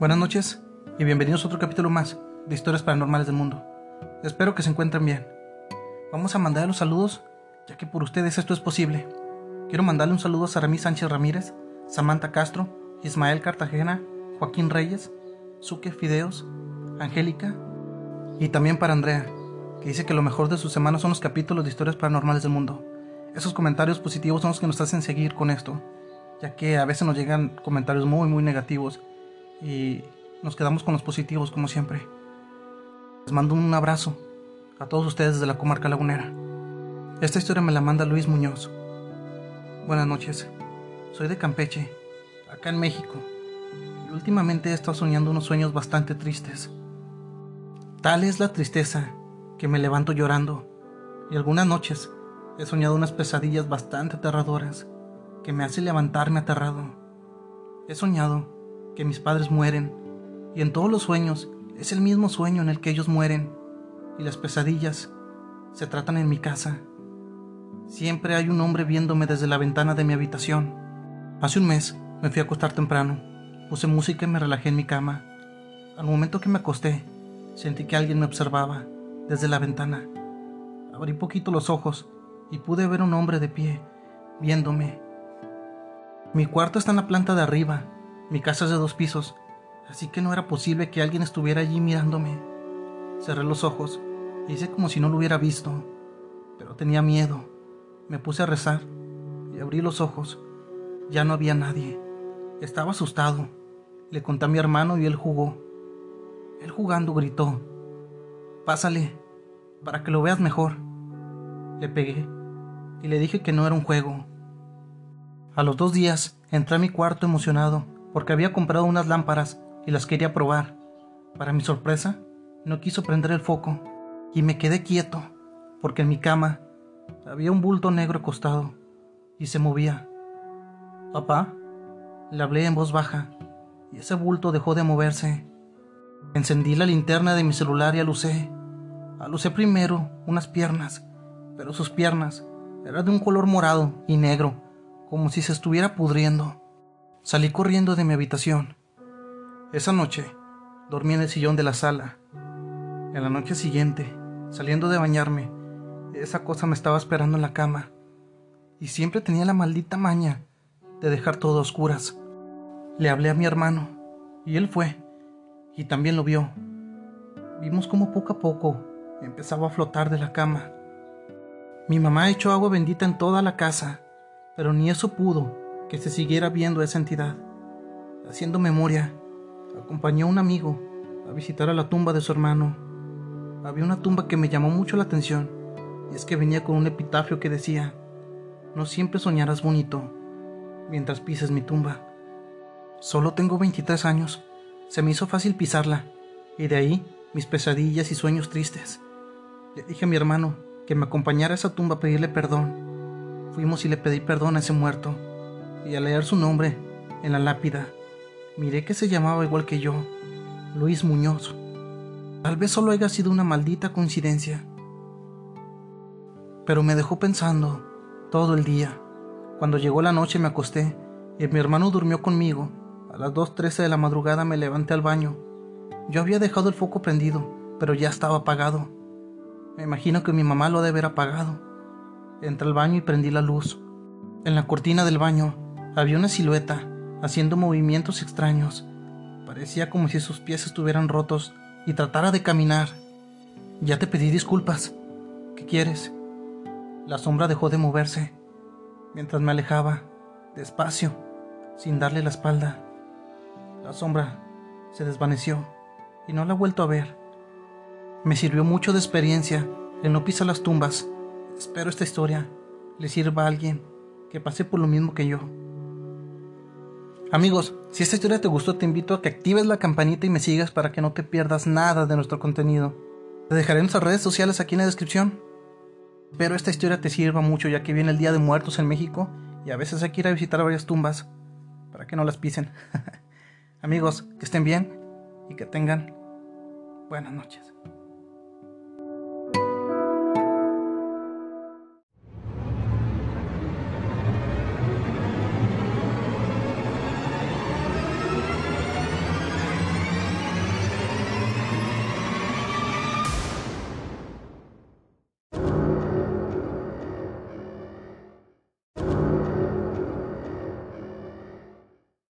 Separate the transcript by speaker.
Speaker 1: Buenas noches y bienvenidos a otro capítulo más de Historias Paranormales del Mundo. Espero que se encuentren bien. Vamos a mandar los saludos, ya que por ustedes esto es posible. Quiero mandarle un saludo a Saramí Sánchez Ramírez, Samantha Castro, Ismael Cartagena, Joaquín Reyes, Suque Fideos, Angélica y también para Andrea, que dice que lo mejor de su semana son los capítulos de Historias Paranormales del Mundo. Esos comentarios positivos son los que nos hacen seguir con esto, ya que a veces nos llegan comentarios muy muy negativos y nos quedamos con los positivos como siempre. Les mando un abrazo a todos ustedes desde la comarca lagunera. Esta historia me la manda Luis Muñoz. Buenas noches. Soy de Campeche, acá en México, y últimamente he estado soñando unos sueños bastante tristes. Tal es la tristeza que me levanto llorando, y algunas noches he soñado unas pesadillas bastante aterradoras que me hacen levantarme aterrado. He soñado que mis padres mueren, y en todos los sueños es el mismo sueño en el que ellos mueren, y las pesadillas se tratan en mi casa. Siempre hay un hombre viéndome desde la ventana de mi habitación. Hace un mes me fui a acostar temprano, puse música y me relajé en mi cama. Al momento que me acosté, sentí que alguien me observaba desde la ventana. Abrí poquito los ojos y pude ver un hombre de pie, viéndome. Mi cuarto está en la planta de arriba mi casa es de dos pisos, así que no era posible que alguien estuviera allí mirándome. Cerré los ojos y hice como si no lo hubiera visto, pero tenía miedo. Me puse a rezar y abrí los ojos. Ya no había nadie. Estaba asustado. Le conté a mi hermano y él jugó. Él jugando gritó, Pásale, para que lo veas mejor. Le pegué y le dije que no era un juego. A los dos días entré a mi cuarto emocionado porque había comprado unas lámparas y las quería probar. Para mi sorpresa, no quiso prender el foco y me quedé quieto, porque en mi cama había un bulto negro acostado y se movía. Papá, le hablé en voz baja y ese bulto dejó de moverse. Encendí la linterna de mi celular y alucé. Alucé primero unas piernas, pero sus piernas eran de un color morado y negro, como si se estuviera pudriendo. Salí corriendo de mi habitación. Esa noche dormí en el sillón de la sala. En la noche siguiente, saliendo de bañarme, esa cosa me estaba esperando en la cama. Y siempre tenía la maldita maña de dejar todo a oscuras. Le hablé a mi hermano y él fue y también lo vio. Vimos como poco a poco empezaba a flotar de la cama. Mi mamá echó agua bendita en toda la casa, pero ni eso pudo que se siguiera viendo esa entidad. Haciendo memoria, acompañó a un amigo a visitar a la tumba de su hermano. Había una tumba que me llamó mucho la atención, y es que venía con un epitafio que decía, no siempre soñarás bonito mientras pises mi tumba. Solo tengo 23 años, se me hizo fácil pisarla, y de ahí mis pesadillas y sueños tristes. Le dije a mi hermano que me acompañara a esa tumba a pedirle perdón. Fuimos y le pedí perdón a ese muerto y al leer su nombre en la lápida, miré que se llamaba igual que yo, Luis Muñoz. Tal vez solo haya sido una maldita coincidencia. Pero me dejó pensando todo el día. Cuando llegó la noche me acosté y mi hermano durmió conmigo. A las 2.13 de la madrugada me levanté al baño. Yo había dejado el foco prendido, pero ya estaba apagado. Me imagino que mi mamá lo debe haber apagado. Entré al baño y prendí la luz. En la cortina del baño había una silueta haciendo movimientos extraños. Parecía como si sus pies estuvieran rotos y tratara de caminar. Ya te pedí disculpas. ¿Qué quieres? La sombra dejó de moverse mientras me alejaba, despacio, sin darle la espalda. La sombra se desvaneció y no la he vuelto a ver. Me sirvió mucho de experiencia el no pisar las tumbas. Espero esta historia le sirva a alguien que pase por lo mismo que yo. Amigos, si esta historia te gustó, te invito a que actives la campanita y me sigas para que no te pierdas nada de nuestro contenido. Te dejaré nuestras redes sociales aquí en la descripción. Espero esta historia te sirva mucho ya que viene el Día de Muertos en México y a veces hay que ir a visitar varias tumbas para que no las pisen. Amigos, que estén bien y que tengan buenas noches.